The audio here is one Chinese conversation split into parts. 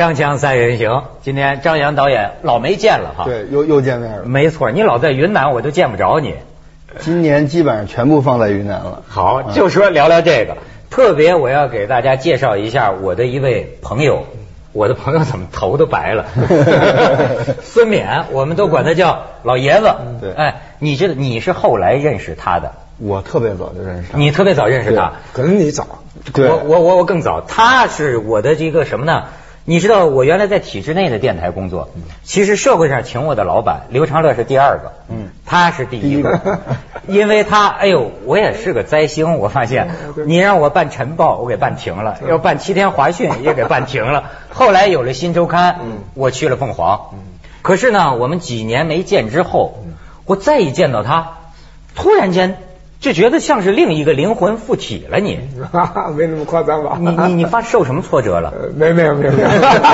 锵锵三人行，今天张扬导演老没见了哈。对，又又见面了。没错，你老在云南，我都见不着你。今年基本上全部放在云南了。好，就说聊聊这个。特别我要给大家介绍一下我的一位朋友，我的朋友怎么头都白了？孙冕，我们都管他叫老爷子。对，哎，你知道你是后来认识他的？我特别早就认识他。你特别早认识他？可能你早。我我我我更早。他是我的一个什么呢？你知道我原来在体制内的电台工作，其实社会上请我的老板刘长乐是第二个，嗯，他是第一个，因为他哎呦，我也是个灾星，我发现你让我办晨报，我给办停了；要办七天华讯，也给办停了。后来有了新周刊，我去了凤凰，可是呢，我们几年没见之后，我再一见到他，突然间。就觉得像是另一个灵魂附体了，你 没那么夸张吧？你你你发受什么挫折了？没没有没有。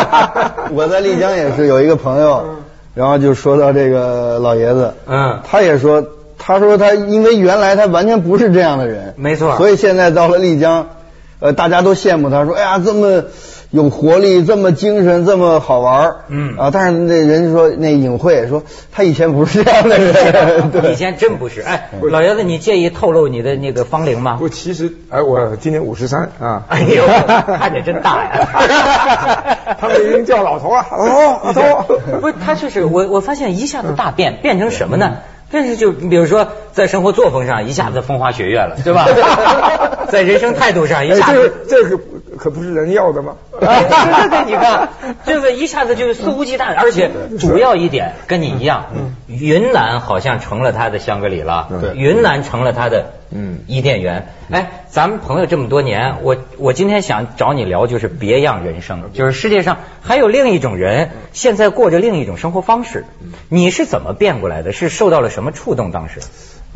我在丽江也是有一个朋友，然后就说到这个老爷子，嗯，他也说，他说他因为原来他完全不是这样的人，没错，所以现在到了丽江，呃，大家都羡慕他，说哎呀这么。有活力，这么精神，这么好玩嗯啊，但是那人说那尹慧说他以前不是这样的人，以前真不是。哎，老爷子，你介意透露你的那个芳龄吗？不，其实哎，我今年五十三啊。哎呦，看着真大呀！他们已经叫老头了，老头，老头。不是，他就是我，我发现一下子大变，变成什么呢？但是就你比如说，在生活作风上一下子风花雪月了，对吧？在人生态度上一下子，这个可不是人要的吗？对对对，你看，这个一下子就是肆无忌惮，而且主要一点跟你一样，云南好像成了他的香格里拉，云南成了他的伊甸园。哎，咱们朋友这么多年，我我今天想找你聊，就是别样人生，就是世界上还有另一种人，现在过着另一种生活方式。你是怎么变过来的？是受到了什么触动？当时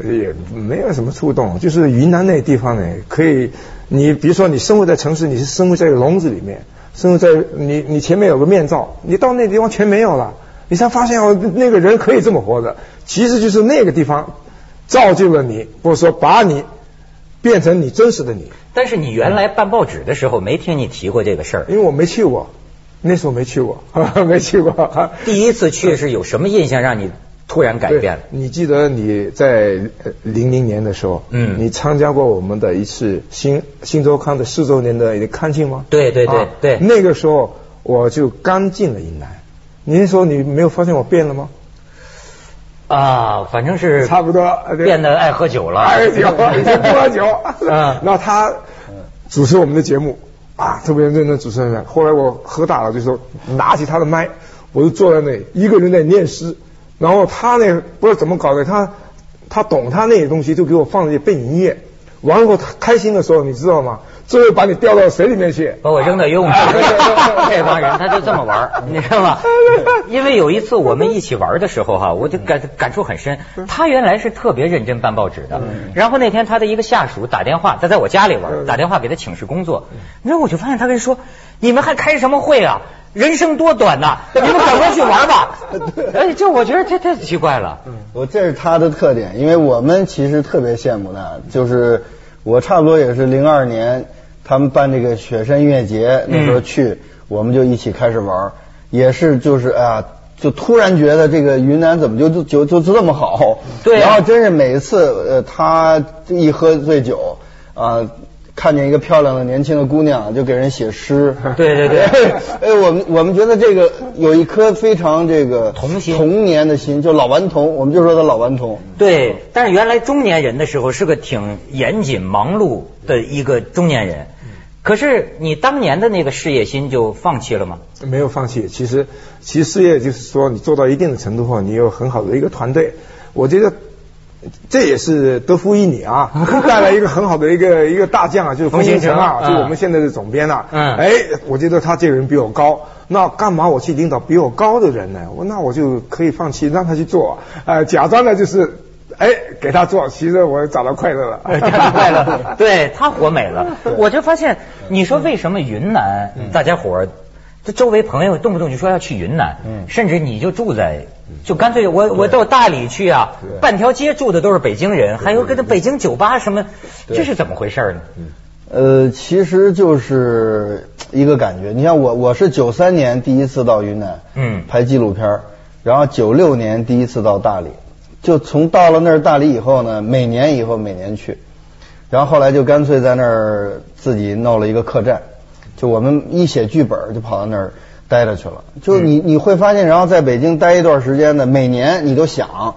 也没有什么触动，就是云南那地方呢，可以。你比如说，你生活在城市，你是生活在笼子里面，生活在你你前面有个面罩，你到那地方全没有了，你才发现哦，那个人可以这么活着。其实就是那个地方造就了你，或者说把你变成你真实的你。但是你原来办报纸的时候没听你提过这个事儿，因为我没去过，那时候没去过，没去过。第一次去是有什么印象让你？突然改变了。你记得你在零零年的时候，嗯，你参加过我们的一次新新周刊的四周年的一个刊庆吗？对对对对。那个时候我就刚进了云南，您说你没有发现我变了吗？啊，反正是差不多变得爱喝酒了，爱喝酒，喝酒。嗯。那他主持我们的节目啊，特别认真主持人。后来我喝大了，就说拿起他的麦，我就坐在那里，一个人在念诗。然后他那不知道怎么搞的，他他懂他那些东西，就给我放那些背景音乐。完了后他开心的时候，你知道吗？最后把你掉到水里面去，把我扔到游泳池。这帮人他就这么玩，你知道吗？因为有一次我们一起玩的时候哈，我就感感触很深。他原来是特别认真办报纸的，然后那天他的一个下属打电话，他在我家里玩，打电话给他请示工作。然后我就发现他跟说：“你们还开什么会啊？”人生多短呐！你们赶快去玩吧。哎，这我觉得这太奇怪了。我这是他的特点，因为我们其实特别羡慕他。就是我差不多也是零二年，他们办这个雪山音乐节，那时候去，我们就一起开始玩。也是就是啊，就突然觉得这个云南怎么就就就就这么好？对。然后真是每一次呃，他一喝醉酒啊。看见一个漂亮的年轻的姑娘，就给人写诗。对 对对，哎，我们我们觉得这个有一颗非常这个童心童年的心，就老顽童，我们就说他老顽童。对，但是原来中年人的时候是个挺严谨忙碌的一个中年人，可是你当年的那个事业心就放弃了吗？没有放弃，其实其实事业就是说你做到一定的程度后，你有很好的一个团队，我觉得。这也是德福一你啊，带来一个很好的一个一个大将啊，就是冯新成啊，就我们现在的总编啊。嗯。哎，我觉得他这个人比我高，那干嘛我去领导比我高的人呢？我那我就可以放弃让他去做，呃，假装呢就是哎给他做，其实我找到快乐了，找到快乐。对他活美了，我就发现，你说为什么云南大家伙？这周围朋友动不动就说要去云南，甚至你就住在，就干脆我我到大理去啊，半条街住的都是北京人，还有跟那北京酒吧什么，这是怎么回事呢？呃，其实就是一个感觉。你像我，我是九三年第一次到云南，嗯。拍纪录片，然后九六年第一次到大理，就从到了那儿大理以后呢，每年以后每年去，然后后来就干脆在那儿自己弄了一个客栈，就我们一写剧本儿就跑到那儿待着去了。就你你会发现，然后在北京待一段时间呢，每年你都想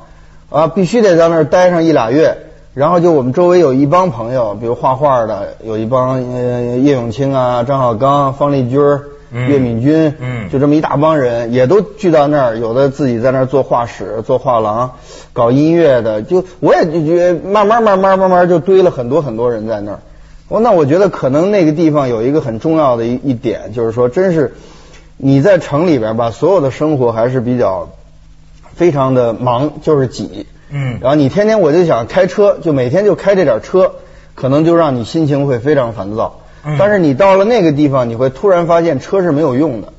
啊，必须得在那儿待上一俩月。然后就我们周围有一帮朋友，比如画画的，有一帮呃叶永青啊、张小刚、方力钧儿、嗯岳敏君，嗯就这么一大帮人，也都聚到那儿，有的自己在那儿做画室、做画廊、搞音乐的，就我也就觉得慢慢慢慢慢慢就堆了很多很多人在那儿。我那我觉得可能那个地方有一个很重要的一一点，就是说，真是你在城里边吧，所有的生活还是比较非常的忙，就是挤。嗯然后你天天我就想开车，就每天就开这点车，可能就让你心情会非常烦躁。嗯但是你到了那个地方，你会突然发现车是没有用的，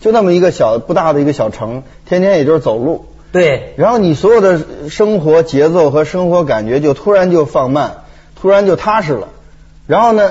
就那么一个小不大的一个小城，天天也就是走路。对，然后你所有的生活节奏和生活感觉就突然就放慢，突然就踏实了。然后呢，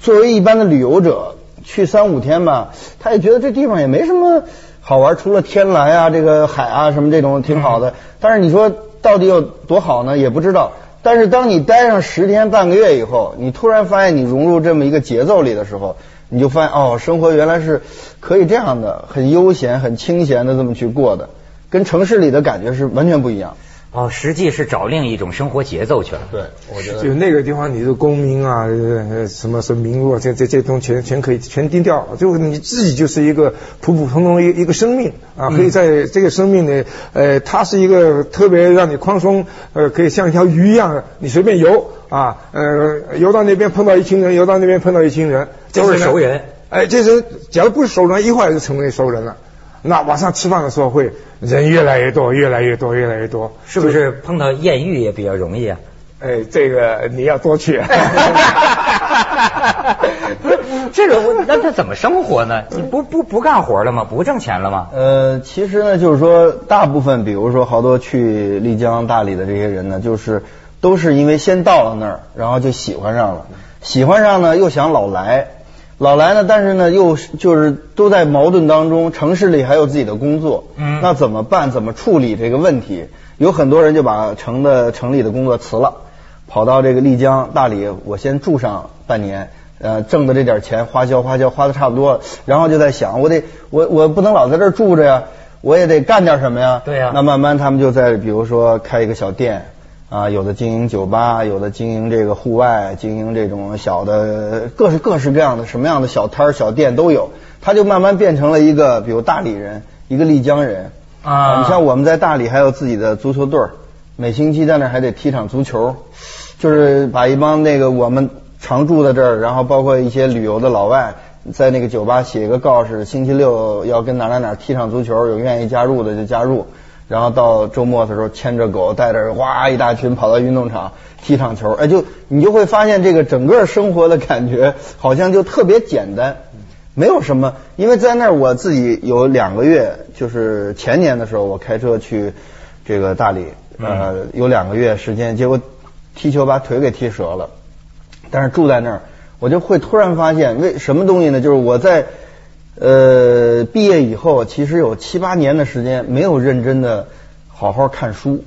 作为一般的旅游者，去三五天吧，他也觉得这地方也没什么好玩，除了天蓝啊、这个海啊什么这种挺好的。但是你说到底有多好呢？也不知道。但是当你待上十天半个月以后，你突然发现你融入这么一个节奏里的时候，你就发现哦，生活原来是可以这样的，很悠闲、很清闲的这么去过的，跟城市里的感觉是完全不一样。哦，实际是找另一种生活节奏去了。对，我觉得就那个地方，你的功名啊，呃什么什么名录啊，这这这东西全全可以全丢掉，就你自己就是一个普普通通一一个生命啊，可以在这个生命里，呃，它是一个特别让你宽松，呃，可以像一条鱼一样，你随便游啊，呃，游到那边碰到一群人，游到那边碰到一群人，都是熟人。哎，这是假如不是熟人，一会儿就成为熟人了。那晚上吃饭的时候会人越来越多，越来越多，越来越多，是不是碰到艳遇也比较容易啊？哎，这个你要多去。这个我那他怎么生活呢？你不不不干活了吗？不挣钱了吗？呃，其实呢，就是说，大部分，比如说好多去丽江、大理的这些人呢，就是都是因为先到了那儿，然后就喜欢上了，喜欢上呢又想老来，老来呢，但是呢又是就是都在矛盾当中，城市里还有自己的工作，嗯那怎么办？怎么处理这个问题？有很多人就把城的城里的工作辞了，跑到这个丽江、大理，我先住上半年。呃，挣的这点钱花销花销花的差不多，然后就在想，我得我我不能老在这儿住着呀，我也得干点什么呀。对呀那慢慢他们就在比如说开一个小店啊，有的经营酒吧，有的经营这个户外，经营这种小的各式各式各样的什么样的小摊儿小店都有，他就慢慢变成了一个比如大理人，一个丽江人啊你像我们在大理还有自己的足球队儿，每星期在那儿还得踢场足球，就是把一帮那个我们常住在这儿，然后包括一些旅游的老外，在那个酒吧写一个告示，星期六要跟哪哪哪踢场足球，有愿意加入的就加入。然后到周末的时候牵着狗带着哇一大群跑到运动场踢场球，哎就你就会发现这个整个生活的感觉好像就特别简单，没有什么。因为在那儿我自己有两个月，就是前年的时候我开车去这个大理，呃有两个月时间，结果踢球把腿给踢折了。但是住在那儿，我就会突然发现，为什么东西呢？就是我在呃毕业以后，其实有七八年的时间没有认真的好好看书，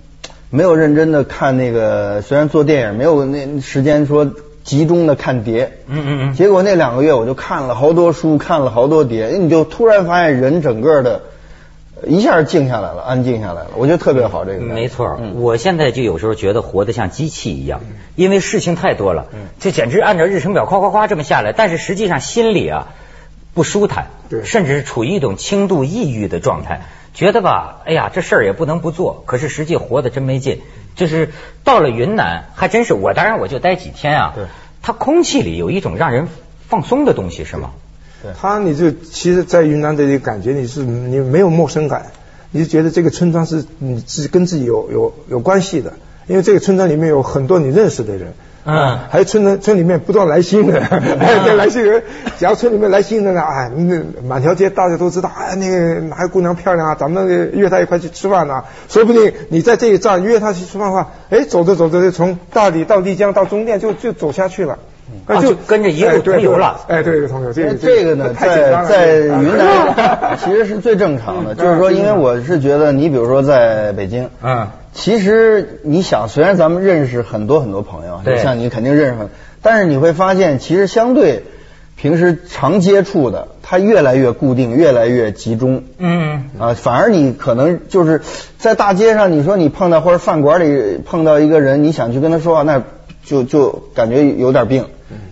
没有认真的看那个，虽然做电影没有那时间说集中的看碟，嗯嗯嗯。结果那两个月我就看了好多书，看了好多碟，你就突然发现人整个的一下静下来了，安静下来了，我觉得特别好这个。没错，嗯。我现在就有时候觉得活得像机器一样，因为事情太多了，这简直按照日程表夸夸夸这么下来，但是实际上心里啊不舒坦，对甚至是处于一种轻度抑郁的状态，觉得吧，哎呀，这事儿也不能不做，可是实际活得真没劲。就是到了云南，还真是我，当然我就待几天啊，对它空气里有一种让人放松的东西，是吗？对，它你就其实，在云南的这个感觉，你是你没有陌生感，你就觉得这个村庄是你自己跟自己有有有关系的，因为这个村庄里面有很多你认识的人。嗯还有村人村里面不断来新人，这来新人，只要村里面来新人了，哎，那满条街大家都知道，哎，那个哪个姑娘漂亮啊，咱们约她一块去吃饭啊，说不定你在这一站约她去吃饭的话，哎，走着走着就从大理到丽江到中甸就就走下去了。啊就跟着一路同游了。哎，对，同游，这个这个呢，在在云南 其实是最正常的，就是说，因为我是觉得，你比如说在北京，嗯，其实你想，虽然咱们认识很多很多朋友，对像你肯定认识很，但是你会发现，其实相对平时常接触的，它越来越固定，越来越集中。嗯，啊，反而你可能就是在大街上，你说你碰到或者饭馆里碰到一个人，你想去跟他说话，那就就感觉有点病，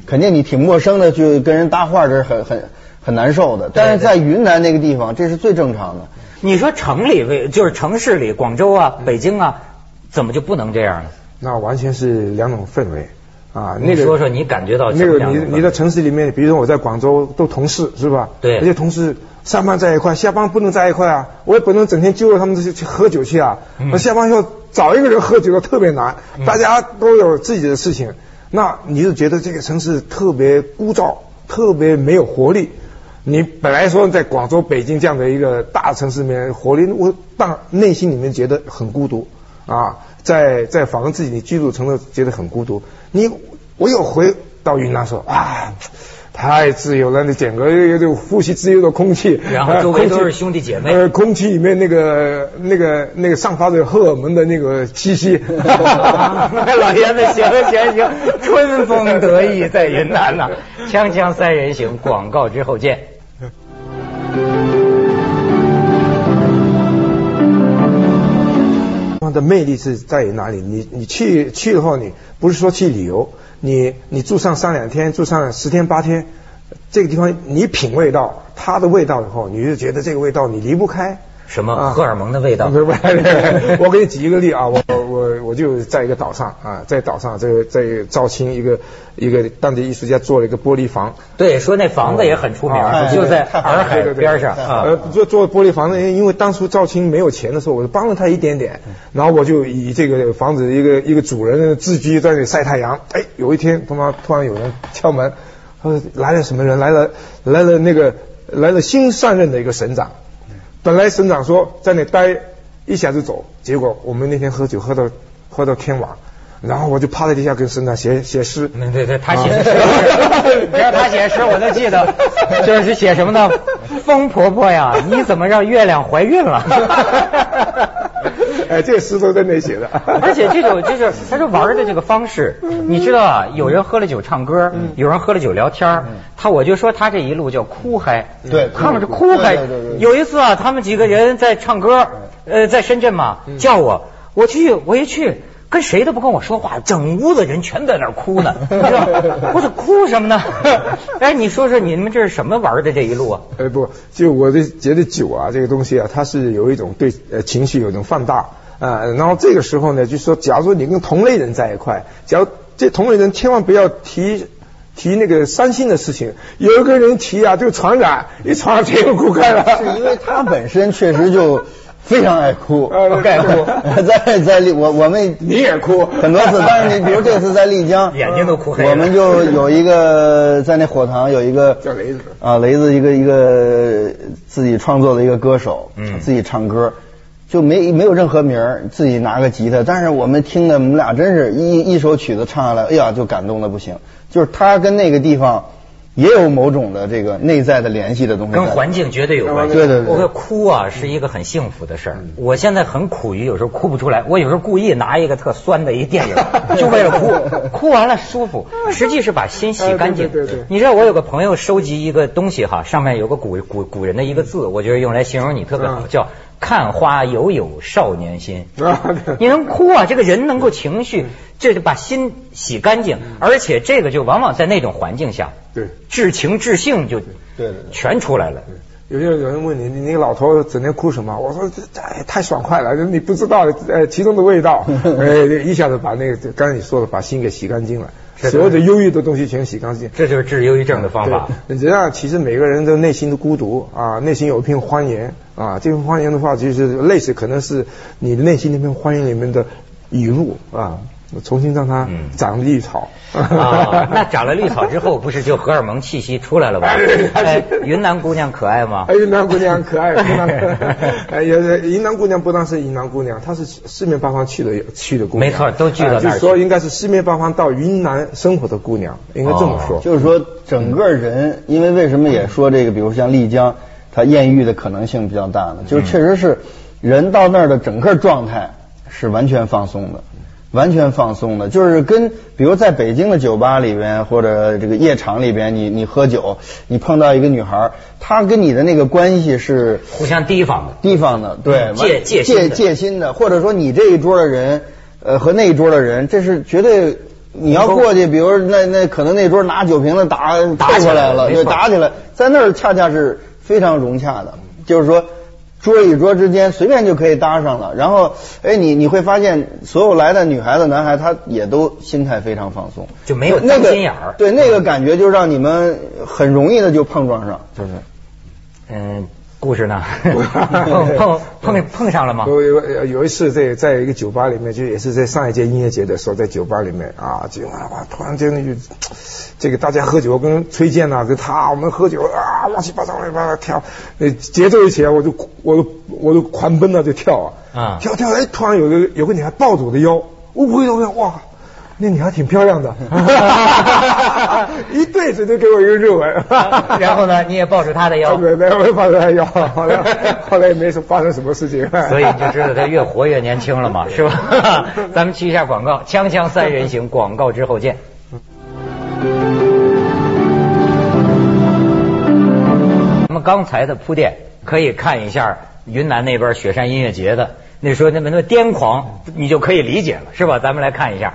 肯定你挺陌生的去跟人搭话，这是很很很难受的。但是在云南那个地方，这是最正常的。你说城里为就是城市里，广州啊、北京啊，怎么就不能这样呢？那完全是两种氛围啊。你说说你感觉到那个你你在城市里面，比如说我在广州都同事是吧？对，而且同事上班在一块，下班不能在一块啊。我也不能整天揪着他们这些去喝酒去啊。那下班要找一个人喝酒的特别难，大家都有自己的事情。那你就觉得这个城市特别枯燥，特别没有活力。你本来说在广州、北京这样的一个大城市里面活力，我当内心里面觉得很孤独啊，在在访问自己的居住城市觉得很孤独。你我又回到云南说啊。太自由了，你整个有种呼吸自由的空气，然后周围都是兄弟姐妹，呃，空气里面那个那个那个散发着荷尔蒙的那个气息。老爷子，行行行，春风得意在云南呐。锵锵三人行，广告之后见。的魅力是在于哪里？你你去去的话，你不是说去旅游，你你住上三两天，住上十天八天，这个地方你品味到它的味道以后，你就觉得这个味道你离不开。什么荷尔蒙的味道？不是不是，我给你举一个例啊，我我我就在一个岛上啊，在岛上这个在肇庆一个一个当地艺术家做了一个玻璃房。对，说那房子也很出名，就在洱海边上做做玻璃房子，因为当初肇庆没有钱的时候，我就帮了他一点点，然后我就以这个房子一个一个主人自居在那里晒太阳。哎，有一天他妈突然有人敲门，他说来了什么人？来了来了那个来了新上任的一个省长。本来省长说在那待一下就走，结果我们那天喝酒喝到喝到天晚，然后我就趴在地下跟省长写写诗。对对对，他写的诗，你让他写诗我都记得，就是写什么呢？风婆婆呀，你怎么让月亮怀孕了？哎，这个诗都在那写的。而且这种就是他说玩的这个方式，你知道啊，有人喝了酒唱歌，有人喝了酒聊天他我就说他这一路叫哭嗨，对，他们是哭嗨。有一次啊，他们几个人在唱歌，呃，在深圳嘛，叫我，我去，我一去。跟谁都不跟我说话，整屋子人全在那儿哭呢。我说哭什么呢？哎，你说说你们这是什么玩的这一路啊？呃不，就我就觉得酒啊这个东西啊，它是有一种对呃情绪有一种放大啊。然后这个时候呢，就说假如说你跟同类人在一块，假如这同类人千万不要提提那个伤心的事情，有一个人提啊就传染，一传染全部哭开了。是因为他本身确实就。非常爱哭，爱哭，在在丽我我们你也哭。很多次，但是你比如这次在丽江，眼睛都哭黑了。我们就有一个在那火塘有一个 叫雷子。啊，雷子一个一个自己创作的一个歌手，嗯，自己唱歌就没没有任何名儿自己拿个吉他，但是我们听的我们俩真是一一首曲子唱下来，哎呀就感动的不行，就是他跟那个地方。也有某种的这个内在的联系的东西，跟环境绝对有关系。对对对，我哭啊是一个很幸福的事儿。我现在很苦于有时候哭不出来，我有时候故意拿一个特酸的一电影，就为了哭，哭完了舒服。实际是把心洗干净。对对。你知道我有个朋友收集一个东西哈，上面有个古古古人的一个字，我觉得用来形容你特别好，叫。看花犹有少年心，你能哭啊？这个人能够情绪，这就把心洗干净，而且这个就往往在那种环境下，对，至情至性就，对，全出来了。有些有人问你，你那个老头整天哭什么？我说这太爽快了，你不知道呃其中的味道，哎 一下子把那个刚才你说的把心给洗干净了。所有的忧郁的东西全洗干净，这就是治忧郁症的方法。这样其实每个人的内心的孤独啊，内心有一片荒原啊，这片荒原的话，就是类似可能是你的内心那片荒原里面的雨露啊，重新让它嗯长绿草。啊，那长了绿草之后，不是就荷尔蒙气息出来了吗？哎，云南姑娘可爱吗哎，？云南姑娘可爱，云南，哎，云南姑娘不但是云南姑娘，她是四面八方去的去的姑娘，没错都聚到那儿去哎就是说应该是四面八方到云南生活的姑娘，应该这么说。就是说整个人，因为为什么也说这个，比如像丽江，它艳遇的可能性比较大呢？就是确实是人到那儿的整个状态是完全放松的。完全放松的，就是跟比如在北京的酒吧里边或者这个夜场里边，你你喝酒，你碰到一个女孩，她跟你的那个关系是互相提防的。提防的，对，嗯戒戒戒心的戒心的，或者说你这一桌的人，呃，和那一桌的人，这是绝对你要过去，比如那那可能那桌拿酒瓶子打打起来了，对，打起来，在那儿恰恰是非常融洽的，就是说。桌与桌之间随便就可以搭上了，然后，哎，你你会发现，所有来的女孩子、男孩，他也都心态非常放松，就没有那个心眼儿对，那个感觉就让你们很容易的就碰撞上，就是。嗯，故事呢？碰碰碰碰上了吗？有有有一次在在一个酒吧里面，就也是在上一届音乐节的时候，在酒吧里面啊，就啊突然间就这个大家喝酒跟崔健呐、跟他我们喝酒啊乱七八糟乱七八糟跳，那节奏一起来我就我就我就狂奔了就跳啊，啊。跳跳哎突然有个有个女孩抱住我的腰，我回头看哇。那女孩挺漂亮的，一对子就给我一个热吻，然后呢，你也抱住她的腰，对 对，我也抱着她腰，后来后来也没说发生什么事情，所以你就知道她越活越年轻了嘛，是吧？咱们去一下广告，锵锵三人行，广告之后见。刚才的铺垫，可以看一下云南那边雪山音乐节的，那说那么那么癫狂，你就可以理解了，是吧？咱们来看一下。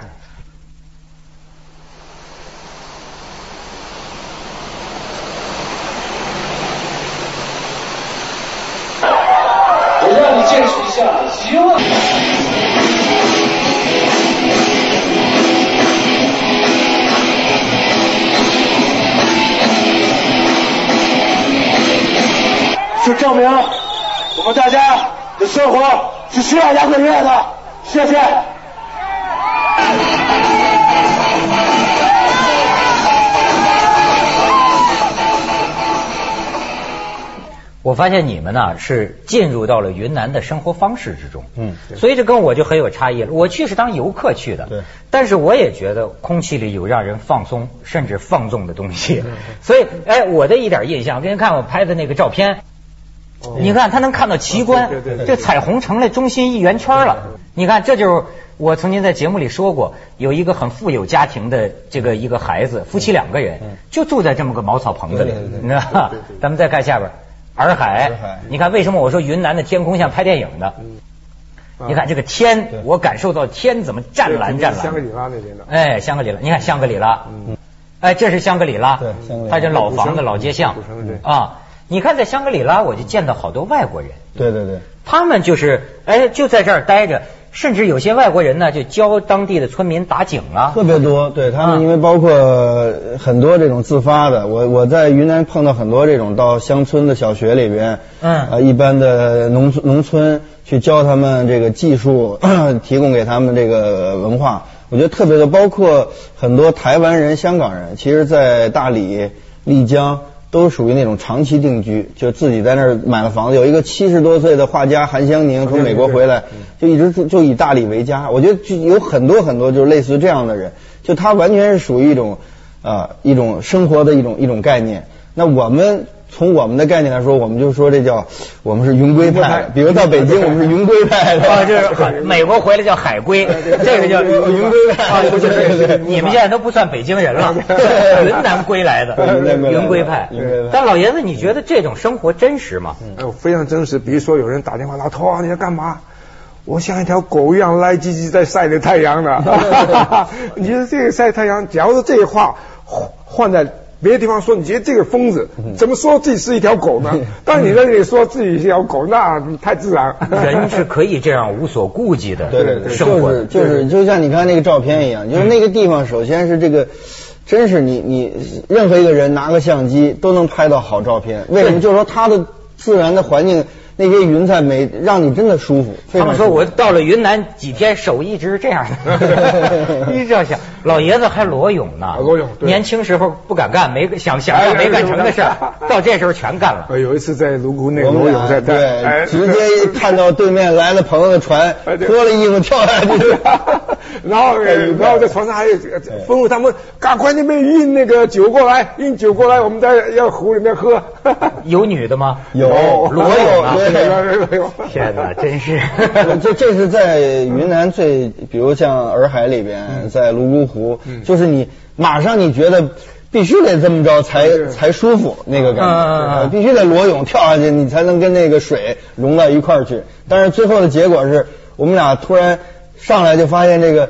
我让你见识一下邪恶。是证明我们大家的生活是需要摇滚乐的。谢谢。我发现你们呢是进入到了云南的生活方式之中，嗯所以这跟我就很有差异了。我去是当游客去的，对，但是我也觉得空气里有让人放松甚至放纵的东西，所以哎，我的一点印象，给您看我拍的那个照片，你看他能看到奇观，这彩虹成了中心一圆圈了。你看，这就是我曾经在节目里说过，有一个很富有家庭的这个一个孩子，夫妻两个人就住在这么个茅草棚子里你知道吧？咱们再看下边。洱海，你看为什么我说云南的天空像拍电影的？你看这个天，我感受到天怎么湛蓝湛蓝。香格里拉那边的。哎，香格里拉，你看香格里拉，哎，这是香格里拉，对香格里拉它这老房子、老街巷啊。你看在香格里拉，我就见到好多外国人，对对对，他们就是哎就在这儿待着，甚至有些外国人呢就教当地的村民打井啊。特别多，对他啊们，因为包括很多这种自发的，我我在云南碰到很多这种到乡村的小学里边，嗯呃，一般的农村农村去教他们这个技术，提供给他们这个文化，我觉得特别多，包括很多台湾人、香港人，其实，在大理、丽江。都属于那种长期定居，就自己在那儿买了房子。有一个七十多岁的画家韩湘宁从美国回来，就一直就就以大理为家。我觉得就有很多很多就是类似于这样的人，就他完全是属于一种啊、一种生活的一种一种概念。那我们从我们的概念来说，我们就说这叫我们是云归派。比如到北京，我们是云归派的。啊，就是美国回来叫海归，这个叫云归派啊，不是你们现在都不算北京人了，云南归来的云南归来的云归派。但老爷子，你觉得这种生活真实吗？哎呦，非常真实。比如说有人打电话，老头啊，你在干嘛？我像一条狗一样赖唧唧在晒着太阳呢。你说这个晒太阳，假如说这个话换换在别的地方说，你觉得这个疯子怎么说自己是一条狗呢？但你在这里说自己是一条狗，那太自然。人是可以这样无所顾忌的 对对对，生活。就是就是就像你看那个照片一样，就是那个地方，首先是这个，真是你你任何一个人拿个相机都能拍到好照片。为什么？就是说它的自然的环境，那那些云彩美，让你真的舒服。舒服他们说我到了云南几天，手一直是这样的，一直要想。老爷子还裸泳呢，裸泳年轻时候不敢干，没想想干没干成的事儿，到这时候全干了。呃，有一次在泸沽那个裸泳在对，直接看到对面来了朋友的船，脱了衣服跳下去。然后呃然后在床上还有呃吩咐他们赶快那边运那个酒过来，运酒过来，我们在要湖里面喝。有女的吗？有裸泳天哪，真是。这这是在云南最，比如像洱海里边，在泸沽湖，嗯就是你马上你觉得必须得这么着才才舒服那个感觉，必须得裸泳跳下去，你才能跟那个水融到一块儿去。但是最后的结果是我们俩突然上来就发现这个。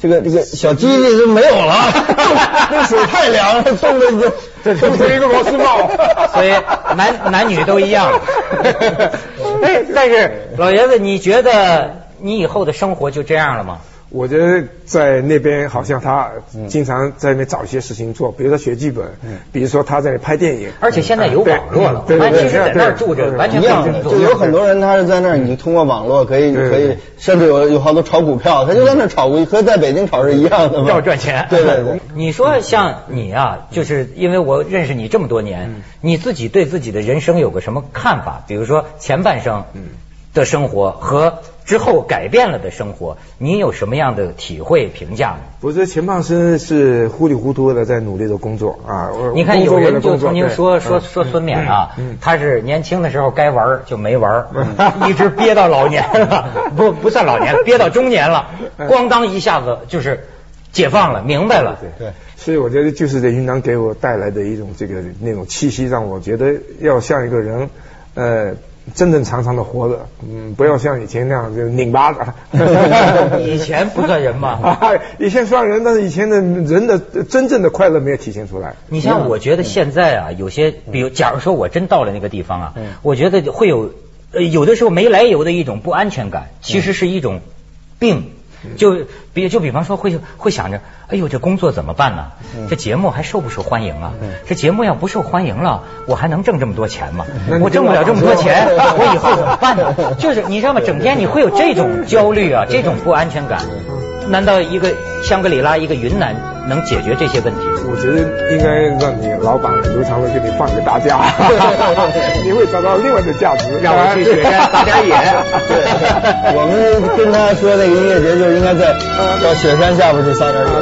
这个这个小鸡鸡都没有了，那水太凉了，冻得就这冻成一个螺丝帽。所以男男女都一样。哎，但是老爷子，你觉得你以后的生活就这样了吗？我觉得在那边好像他经常在那边找一些事情做，比如说写剧本，比如说他在拍电影，而且现在有网络了，对对对，其实在那儿住着完全一样就有很多人他是在那儿，你通过网络可以可以，甚至有有好多炒股票，他就在那儿炒股，和在北京炒是一样的嘛，要赚钱。对对对。你说像你啊，就是因为我认识你这么多年，你自己对自己的人生有个什么看法？比如说前半生的生活和之后改变了的生活，您有什么样的体会评价吗？我觉得钱胖生是糊里糊涂的在努力的工作啊。你看有人就曾经说嗯说说孙冕啊嗯，他是年轻的时候该玩就没玩，一直憋到老年了，不不算老年，憋到中年了，咣当一下子就是解放了，明白了。对，所以我觉得就是这云南给我带来的一种这个那种气息，让我觉得要像一个人，呃，正正常常的活着，嗯，不要像以前那样就拧巴的。以前不算人嘛。以前算人，但是以前的人的真正的快乐没有体现出来。你像我觉得现在啊，有些比如，假如说我真到了那个地方啊，我觉得会有呃有的时候没来由的一种不安全感，其实是一种病。就比就比方说会会想着，哎呦这工作怎么办呢？这节目还受不受欢迎啊？这节目要不受欢迎了，我还能挣这么多钱吗？我挣不了这么多钱，我以后怎么办呢？就是你知道吗？整天你会有这种焦虑啊，这种不安全感。难道一个香格里拉，一个云南能解决这些问题？我觉得应该让你老板刘长乐给你放个大假，你会找到另外的价值。让我去雪山撒点野。对，我们跟他说那个音乐节就应该在到雪山下边去撒点野。